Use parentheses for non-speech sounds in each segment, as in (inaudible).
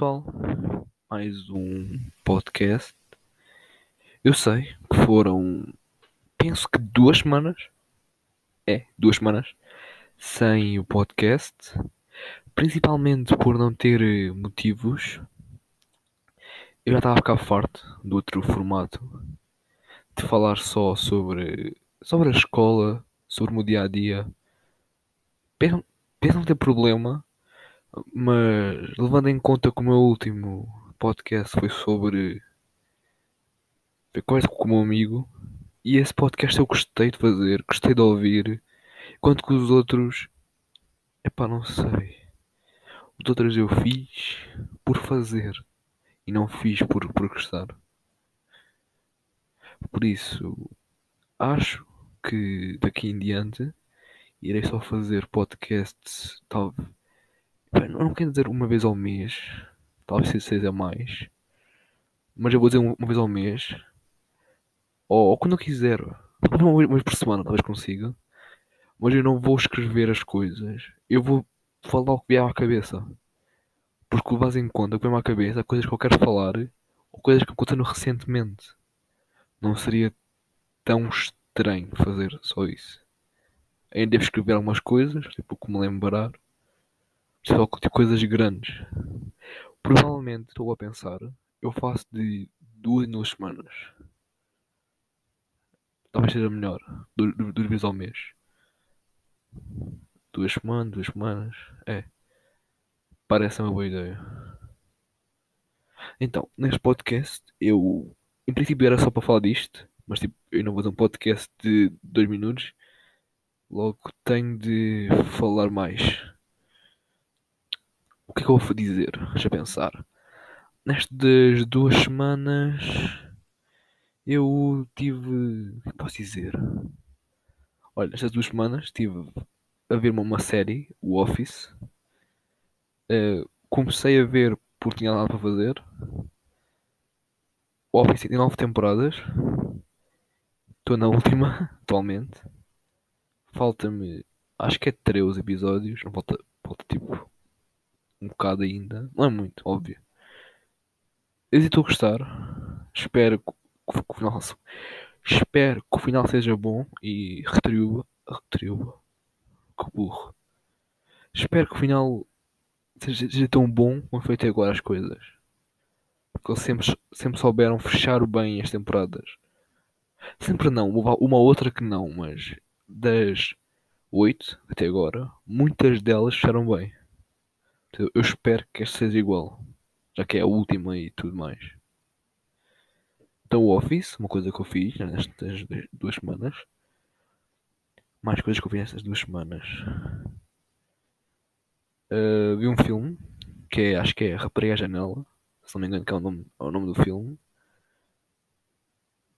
Pessoal, mais um podcast. Eu sei que foram, penso que duas semanas, é, duas semanas, sem o podcast, principalmente por não ter eh, motivos. Eu já estava a ficar farto do outro formato, de falar só sobre, sobre a escola, sobre o meu dia a dia. Não ter problema mas levando em conta que o meu último podcast foi sobre conversa com o meu amigo e esse podcast eu gostei de fazer, gostei de ouvir, enquanto que os outros epá, não sei. Os outros eu fiz por fazer e não fiz por, por gostar. Por isso, acho que daqui em diante irei só fazer podcasts, talvez eu não quero dizer uma vez ao mês, talvez seja mais, mas eu vou dizer uma vez ao mês, ou, ou quando eu quiser, uma vez por semana, talvez consiga, mas eu não vou escrever as coisas, eu vou falar o que vier à cabeça, porque levas em conta o que vem à cabeça, coisas que eu quero falar, ou coisas que aconteceram recentemente, não seria tão estranho fazer só isso. Ainda devo escrever algumas coisas, tipo, como lembrar. Só que tipo coisas grandes. Provavelmente estou a pensar, eu faço de duas em duas semanas. Talvez seja melhor. Duas, duas vezes ao mês. Duas semanas, duas semanas. É. Parece uma boa ideia. Então, neste podcast, eu. Em princípio era só para falar disto, mas tipo, eu não vou fazer um podcast de dois minutos. Logo tenho de falar mais. Que que eu vou dizer? Deixa eu pensar. Nestas duas semanas eu tive. Posso dizer? Olha, nestas duas semanas estive a ver uma série, o Office. Uh, comecei a ver porque tinha nada para fazer. O Office tem nove temporadas. Estou na (laughs) última, atualmente. Falta-me. Acho que é 13 episódios. Não falta, falta tipo um bocado ainda. Não é muito, óbvio. Eu estou a gostar. Espero que, que, o final. Espero que o final seja bom e retribua. Retribua. Que burro. Espero que o final seja, seja tão bom como foi até agora as coisas. Porque eles sempre, sempre souberam fechar bem as temporadas. Sempre não, uma outra que não, mas das oito até agora, muitas delas fecharam bem. Eu espero que esta seja igual, já que é a última e tudo mais. Então, o Office, uma coisa que eu fiz nestas duas semanas. Mais coisas que eu fiz nestas duas semanas. Uh, vi um filme que é, acho que é Rapariga à Janela, se não me engano, que é o nome, é o nome do filme.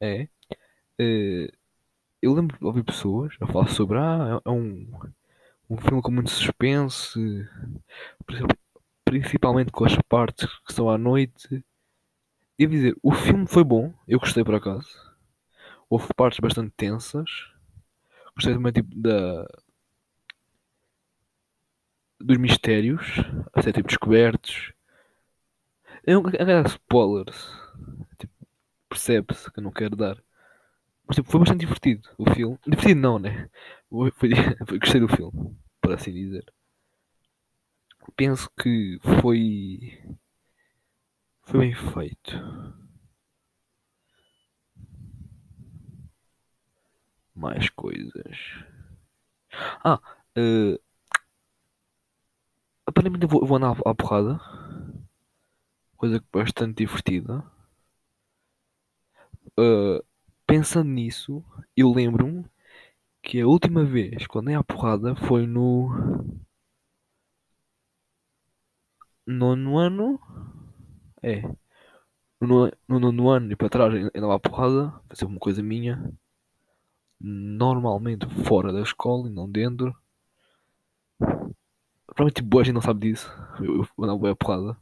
É. Uh, eu lembro de ouvir pessoas a falar sobre. Ah, é, é um um filme com muito suspense, principalmente com as partes que são à noite. Devo dizer, o filme foi bom, eu gostei por acaso. Houve partes bastante tensas. Gostei também tipo da dos mistérios a ser tipo descobertos. Eu não quero dar spoilers. Tipo, percebe-se que eu não quero dar. Tipo, foi bastante divertido o filme. Divertido não, né? Foi, (laughs) foi, gostei do filme, por assim dizer. Penso que foi. Foi bem feito. Mais coisas. Ah, uh, aparentemente eu vou, vou andar à porrada. Coisa bastante divertida. Uh, pensando nisso, eu lembro-me que a última vez quando é a porrada foi no nono ano. É. No, no nono ano e para trás ainda lá a porrada. Vai ser uma coisa minha. Normalmente fora da escola e não dentro. Provavelmente boa gente não sabe disso. Eu, vou a porrada.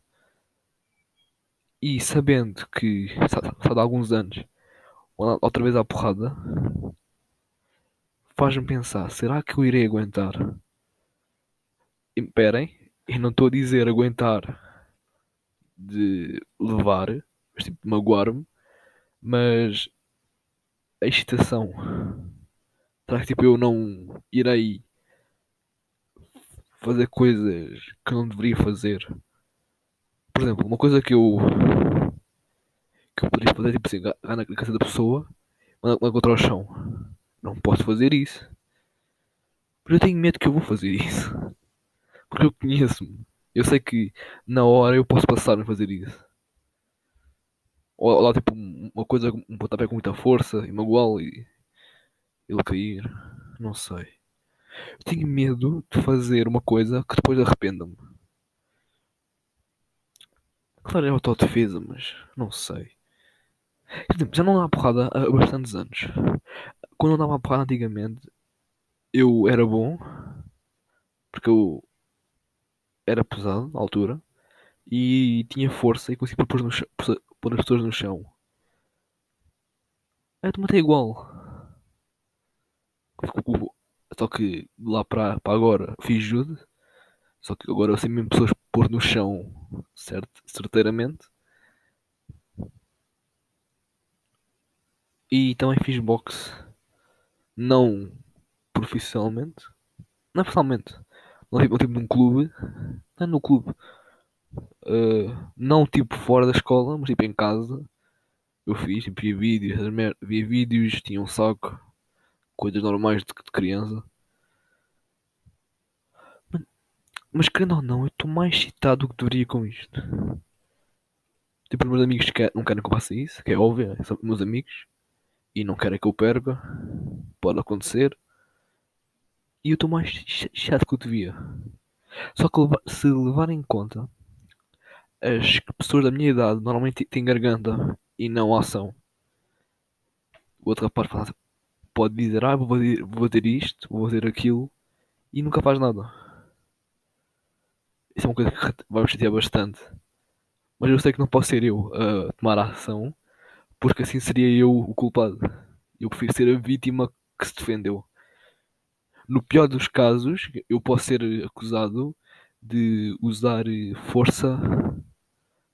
E sabendo que só, há alguns anos outra vez à porrada, faz-me pensar: será que eu irei aguentar? Esperem, eu não estou a dizer aguentar de levar, mas tipo magoar-me, mas a excitação. Será que tipo eu não irei fazer coisas que não deveria fazer? Por exemplo, uma coisa que eu que eu poderia fazer tipo assim, agarrar na casa da pessoa, mandar contra o chão. Não posso fazer isso. Mas eu tenho medo que eu vou fazer isso. Porque eu conheço-me. Eu sei que na hora eu posso passar a fazer isso. Ou lá tipo uma coisa, um pontapé com muita força e magoá-lo e ele cair. Não sei. Eu tenho medo de fazer uma coisa que depois arrependa-me. Claro, é autodefesa, mas não sei. Já não dá porrada há bastantes anos. Quando eu dava porrada antigamente, eu era bom, porque eu era pesado na altura e tinha força e conseguia pôr, no chão, pôr as pessoas no chão. É, tu matei igual. Só que lá para, para agora fiz jude. Só que agora eu sei mesmo pessoas pôr no chão, certo? Certeiramente. E também fiz boxe. Não profissionalmente. Não profissionalmente. Não tipo, tipo num clube. Não no clube. Uh, não tipo fora da escola, mas tipo em casa. Eu fiz, tipo, via vídeos, via vídeos, tinha um saco. Coisas normais de, de criança. Mas, mas querendo ou não, eu estou mais excitado do que deveria com isto. Tipo, os meus amigos que não querem que eu faça isso, que é óbvio, são meus amigos e não querem que eu perca. Pode acontecer. E eu estou mais chato que eu devia. Só que se levar em conta as pessoas da minha idade normalmente têm garganta e não ação. O outro rapaz pode dizer, ah, vou fazer, vou fazer isto, vou fazer aquilo e nunca faz nada. Isso é uma coisa que vai me chatear bastante. Mas eu sei que não posso ser eu a tomar a ação porque assim seria eu o culpado. Eu prefiro ser a vítima que se defendeu. No pior dos casos, eu posso ser acusado de usar força.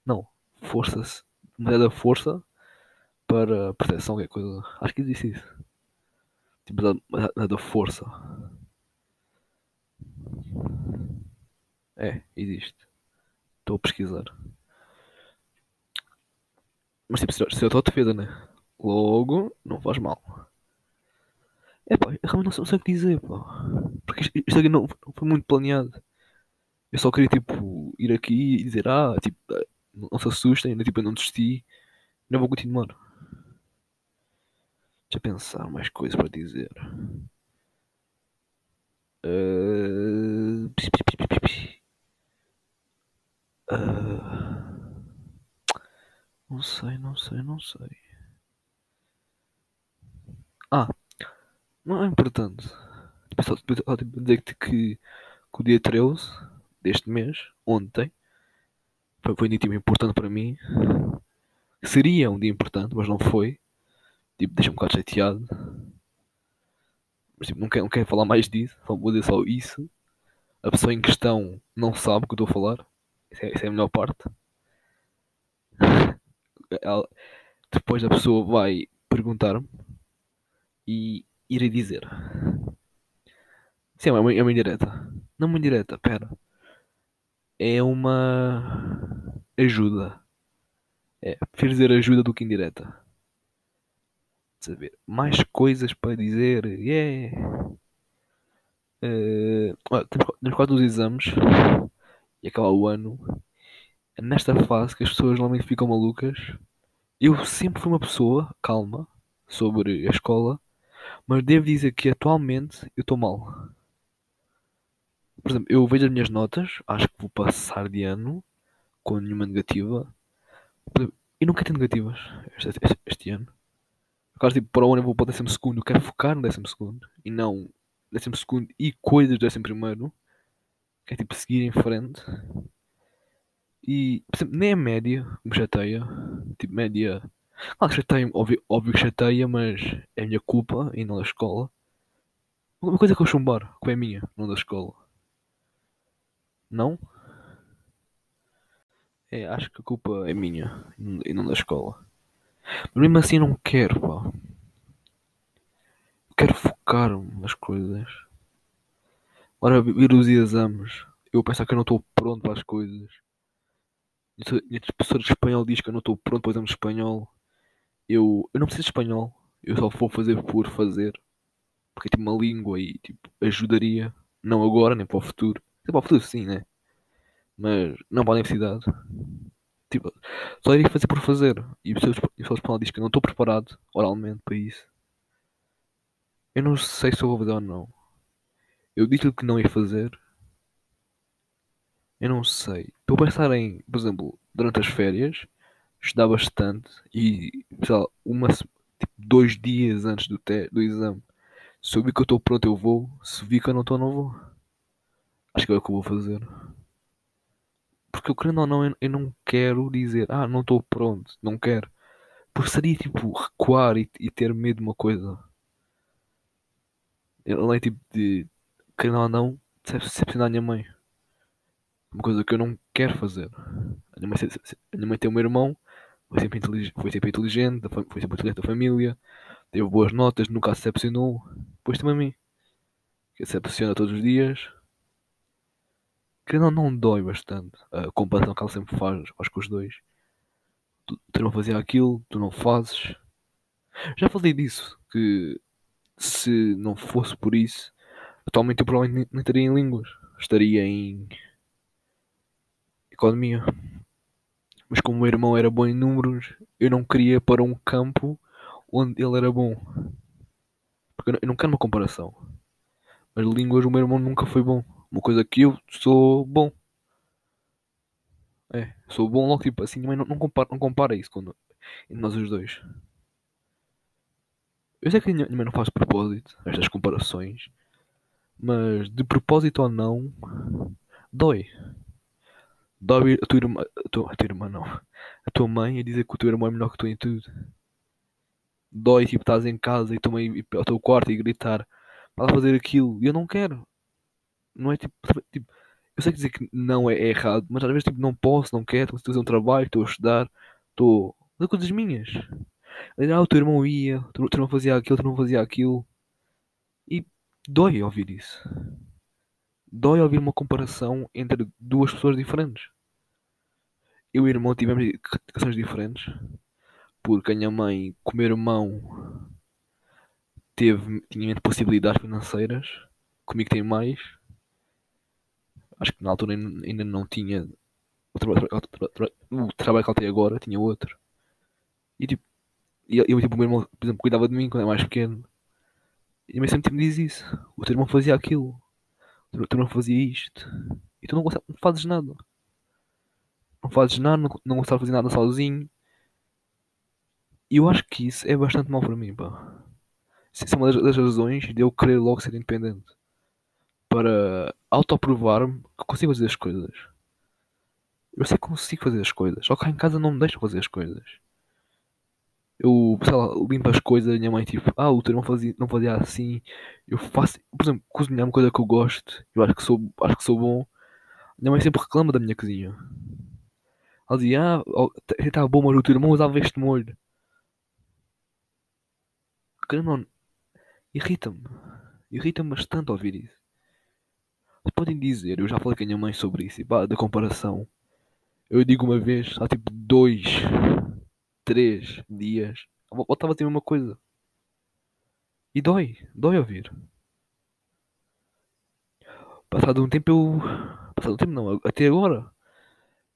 Não, força. Demasiada força para proteção, qualquer coisa. Acho que existe isso. Tipo, da força. É, existe. Estou a pesquisar. Mas tipo, se eu estou defesa, né? Logo, não faz mal. É pá, realmente não sei o que dizer, pá. Porque isto, isto aqui não, foi muito planeado. Eu só queria, tipo, ir aqui e dizer, ah, tipo, não se assustem, ainda, tipo, eu não desisti. Não vou continuar. Deixa eu pensar mais coisas para dizer. Uh... Uh... Não sei, não sei, não sei. Ah, não é importante. Só tipo, dizer-te que, que o dia 13 deste mês, ontem, foi, um dia tipo, importante para mim. Seria um dia importante, mas não foi. Tipo, deixa-me um bocado chateado. Mas tipo, não quero, não quero falar mais disso, só vou dizer só isso. A pessoa em questão não sabe o que eu estou a falar. Isso é, é a melhor parte ela, depois a pessoa vai perguntar-me e irei dizer. Sim, é uma, é uma indireta. Não uma indireta, pera. É uma ajuda. É, prefiro dizer ajuda do que indireta. Saber mais coisas para dizer. Yeah. Uh, temos, temos quase os exames e acabar o ano é nesta fase que as pessoas normalmente ficam malucas. Eu sempre fui uma pessoa calma sobre a escola, mas devo dizer que atualmente eu estou mal. Por exemplo, eu vejo as minhas notas, acho que vou passar de ano com nenhuma negativa. E nunca tenho negativas este, este, este ano. Agora, tipo, para o ano eu vou para o décimo segundo, eu quero focar no décimo segundo e não décimo segundo e coisas do décimo primeiro. Quero tipo seguir em frente. E, exemplo, nem a média me chateia. Tipo, média. Claro que chateia, óbvio, óbvio que chateia, mas é a minha culpa e não da escola. Uma coisa que eu chumbar, que é minha, não da escola. Não? É, acho que a culpa é minha e não da escola. Mas mesmo assim não quero, pá. Quero focar-me nas coisas. Ora, vir os exames. Eu pensar que eu não estou pronto para as coisas. Minha professora de espanhol diz que eu não estou pronto para o exame de espanhol. Eu, eu não preciso de espanhol. Eu só vou fazer por fazer. Porque é tipo uma língua e tipo, ajudaria. Não agora, nem para o futuro. Para o futuro sim, né? Mas não para a universidade. Tipo, só iria fazer por fazer. E o professor de espanhol diz que eu não estou preparado oralmente para isso. Eu não sei se eu vou fazer ou não. Eu disse-lhe que não ia fazer. Eu não sei. Estou a pensar em, por exemplo, durante as férias, estudar bastante e, sei lá, uma, tipo, dois dias antes do, te do exame. Se eu vi que eu estou pronto, eu vou. Se vi que eu não estou, não vou. Acho que é o que eu vou fazer. Porque eu querendo ou não, eu, eu não quero dizer, ah, não estou pronto, não quero. Porque seria tipo recuar e, e ter medo de uma coisa. É tipo de, querendo ou não, decepcionar a minha mãe. Uma coisa que eu não quero fazer. A minha mãe, a minha mãe tem um irmão, foi sempre, foi sempre inteligente, foi sempre inteligente da família, teve boas notas, nunca se decepcionou. Depois também a mim, que decepciona todos os dias. Que não, não dói bastante a comparação que ela sempre faz, faz com os dois. Tu, tu não fazia aquilo, tu não fazes. Já falei disso, que se não fosse por isso, atualmente eu provavelmente nem estaria em línguas, estaria em economia. Mas como o meu irmão era bom em números, eu não queria para um campo onde ele era bom. Porque eu não quero uma comparação. Mas línguas o meu irmão nunca foi bom. Uma coisa que eu sou bom. É, sou bom logo tipo assim, mas não, não, compara, não compara isso quando, entre nós os dois. Eu sei que mãe não faz propósito, estas comparações. Mas de propósito ou não, dói. Dói a tua irmã, a tua, a tua irmã não, a tua mãe a dizer que o teu irmão é melhor que tu em tudo. Dói, tipo, estás em casa e mãe ir ao teu quarto e gritar para fazer aquilo. E eu não quero. Não é tipo, tipo eu sei dizer que não é, é, errado, mas às vezes tipo, não posso, não quero, estou a fazer um trabalho, estou a estudar, estou a fazer coisas minhas. Ah, o teu irmão ia, o teu irmão fazia aquilo, o teu irmão fazia aquilo. E dói ouvir isso. Dói ouvir uma comparação entre duas pessoas diferentes. Eu e o irmão tivemos educações diferentes. Porque a minha mãe, com o meu irmão, teve, tinha possibilidades financeiras. Comigo tem mais. Acho que na altura ainda não tinha o trabalho, o trabalho que ela tem agora, tinha outro. E tipo, eu, tipo, o meu irmão, por exemplo, cuidava de mim quando era mais pequeno. E mas sempre me diz isso. O teu irmão fazia aquilo. O teu irmão fazia isto. E tu não, não fazes nada. Não fazes nada, não, não gostava de fazer nada sozinho. E eu acho que isso é bastante mal para mim, pá. Isso é uma das, das razões de eu querer logo ser independente. Para autoprovar-me que consigo fazer as coisas. Eu sei que consigo fazer as coisas. Só que cá em casa não me deixam fazer as coisas. Eu, sei lá, limpo as coisas, a minha mãe tipo, ah, o teu não fazia, não fazia assim. Eu faço, por exemplo, cozinhar uma coisa que eu gosto, eu acho que sou, acho que sou bom. Minha mãe sempre reclama da minha cozinha. Ela dizia, ah, está oh, bom, mas o teu irmão usava este molho. Não, irrita-me. Irrita-me bastante ouvir isso. podem dizer, eu já falei com a minha mãe sobre isso, e pá, da comparação. Eu digo uma vez, há tipo dois três dias, voltava a ter a mesma coisa. E dói, dói ouvir. Passado um tempo eu. Passado um tempo não, até agora.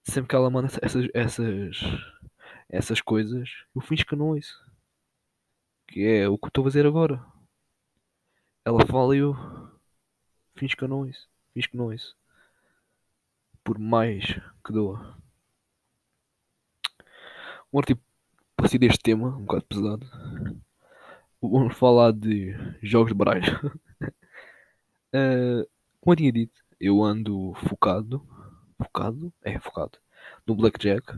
Sempre que ela manda essas, essas, essas coisas, eu finjo que não ouço. Que é o que estou a fazer agora. Ela fala e eu finjo que eu não ouço. Finjo que não ouço. Por mais que doa. Partir deste tema, um bocado pesado, vamos falar de jogos de baralho. uh, (laughs) como eu tinha dito, eu ando focado, focado, é focado, no Blackjack.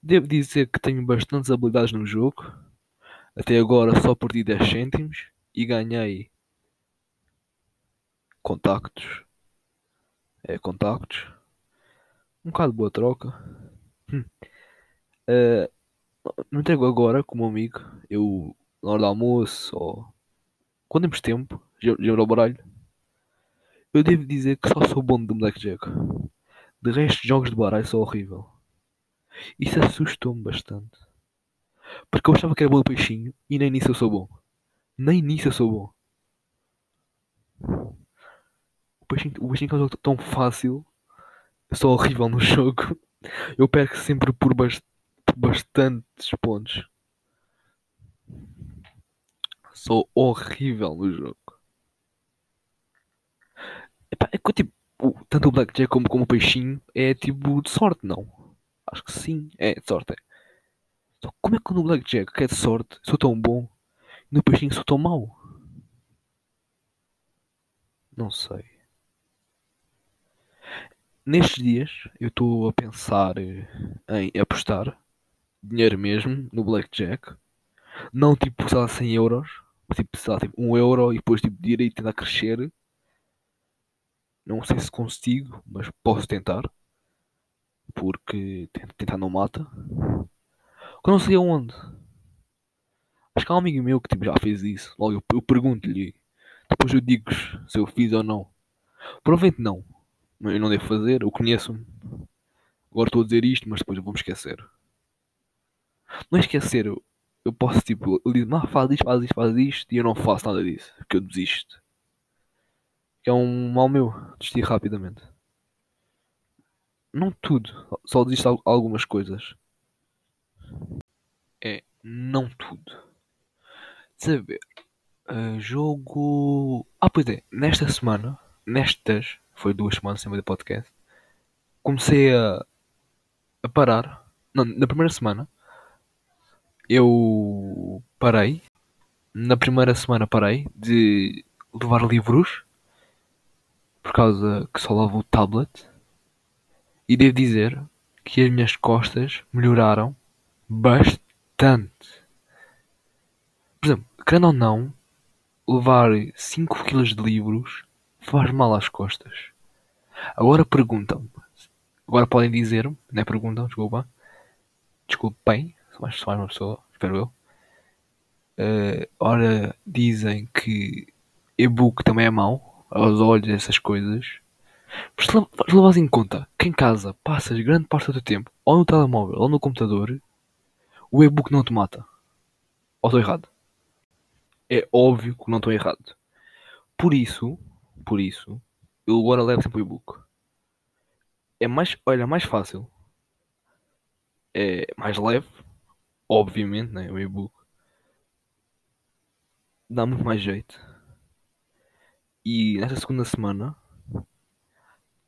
Devo dizer que tenho bastantes habilidades no jogo. Até agora só perdi 10 cêntimos e ganhei contactos. É, contactos. Um bocado boa troca. Uh, não entrego agora como amigo. Eu, na hora do almoço ou quando temos tempo, jogar ao baralho. Eu devo dizer que só sou bom de Blackjack. De resto, jogos de baralho sou horrível. Isso assustou-me bastante. Porque eu achava que era bom do peixinho e nem nisso eu sou bom. Nem nisso eu sou bom. O peixinho, o peixinho é um jogo tão fácil. Eu sou horrível no (laughs) jogo. Eu perco sempre por, bast por bastantes pontos. Sou horrível no jogo. É que tipo, tanto o Blackjack como, como o peixinho é tipo de sorte, não? Acho que sim, é de sorte. Então, como é que no Blackjack, que é de sorte, sou tão bom e no peixinho sou tão mau? Não sei. Nestes dias eu estou a pensar em apostar dinheiro mesmo no Blackjack. Não tipo, lá, 100 euros. Tipo, lá, tipo 1 euro e depois tipo direito tentar crescer. Não sei se consigo, mas posso tentar. Porque tentar não mata. Eu não sei aonde. Acho que há um amigo meu que tipo, já fez isso. Logo eu, eu pergunto-lhe. Depois eu digo se eu fiz ou não. Provavelmente não. Eu não devo fazer. Eu conheço-me. Agora estou a dizer isto, mas depois eu vou me esquecer. Não esquecer. Eu, eu posso tipo. Digo, não, faz isto, faz isto, faz isto. E eu não faço nada disso. Porque eu desisto. Que é um mal meu. Desistir rapidamente. Não tudo. Só desisto algumas coisas. É, não tudo. Saber. Uh, jogo. Ah, pois é. Nesta semana. Nestas. Foi duas semanas sem ver podcast. Comecei a. A parar. Não, na primeira semana. Eu. Parei. Na primeira semana parei de levar livros por causa que só lavo o tablet. E devo dizer que as minhas costas melhoraram bastante. Por exemplo, querendo ou não, levar 5 kg de livros faz mal às costas. Agora perguntam agora podem dizer-me, não é perguntam, desculpa, desculpem, mais, mais uma pessoa, espero eu. Uh, ora dizem que e-book também é mau, aos olhos, essas coisas. Mas se levas em conta que em casa passas grande parte do teu tempo ou no telemóvel ou no computador, o e-book não te mata. Ou estou errado? É óbvio que não estou errado. Por isso, por isso, eu agora levo sempre o e-book. É mais, olha, mais fácil. É mais leve, obviamente, né? O e-book. Dá muito mais jeito e nesta segunda semana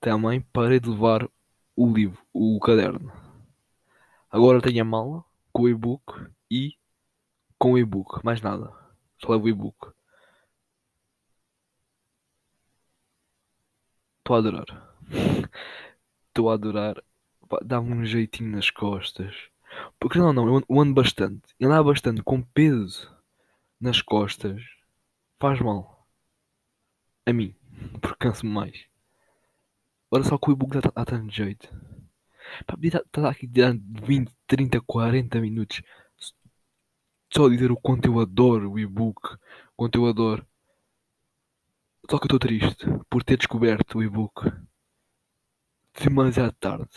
também parei de levar o livro, o caderno. Agora tenho a mala com o e-book e com o e-book, mais nada. Só levo o e-book. Estou a adorar. (laughs) Estou a adorar. Dá-me um jeitinho nas costas. Porque não, não, eu ando bastante. E andar bastante com peso nas costas faz mal a mim, (laughs) porque canso-me mais. Olha só que o e-book dá, dá tanto jeito. Pá, podia estar aqui durante 20, 30, 40 minutos só dizer o quanto eu adoro o e-book, quanto eu adoro. Só que eu estou triste por ter descoberto o e-book demasiado tarde.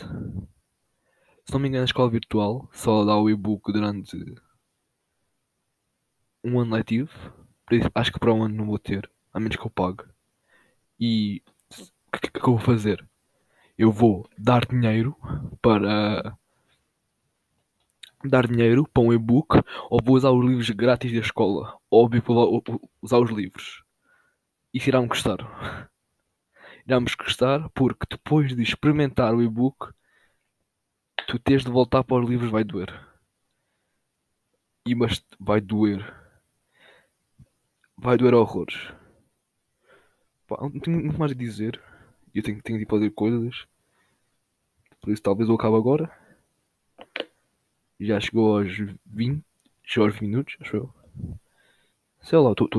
Se não me engano, a escola virtual só dá o e-book durante um ano letivo. Acho que para um ano não vou ter, a menos que eu pague. E o que, que eu vou fazer? Eu vou dar dinheiro para dar dinheiro para um e-book ou vou usar os livros grátis da escola. Óbvio vou usar os livros. Isso irá-me custar. (laughs) Irá-me custar porque depois de experimentar o e-book tu tens de voltar para os livros vai doer. E mas vai doer. Vai doer horrores. Pá, não tenho muito mais a dizer. Eu tenho, tenho de fazer coisas. Por isso talvez eu acabe agora. Já chegou aos 20, chegou aos 20 minutos, acho eu. Sei lá, estou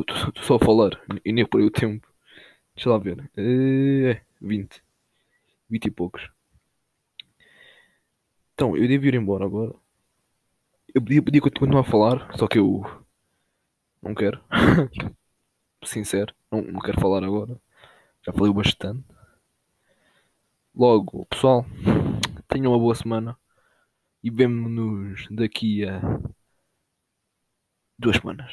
só a falar e nem aí o tempo. Deixa lá ver. É, 20. 20 e poucos. Então, eu devo ir embora agora. Eu podia, podia continuar a falar, só que eu não quero. (laughs) Sincero, não, não quero falar agora. Já falei bastante. Logo, pessoal, tenham uma boa semana e vemo-nos daqui a duas semanas.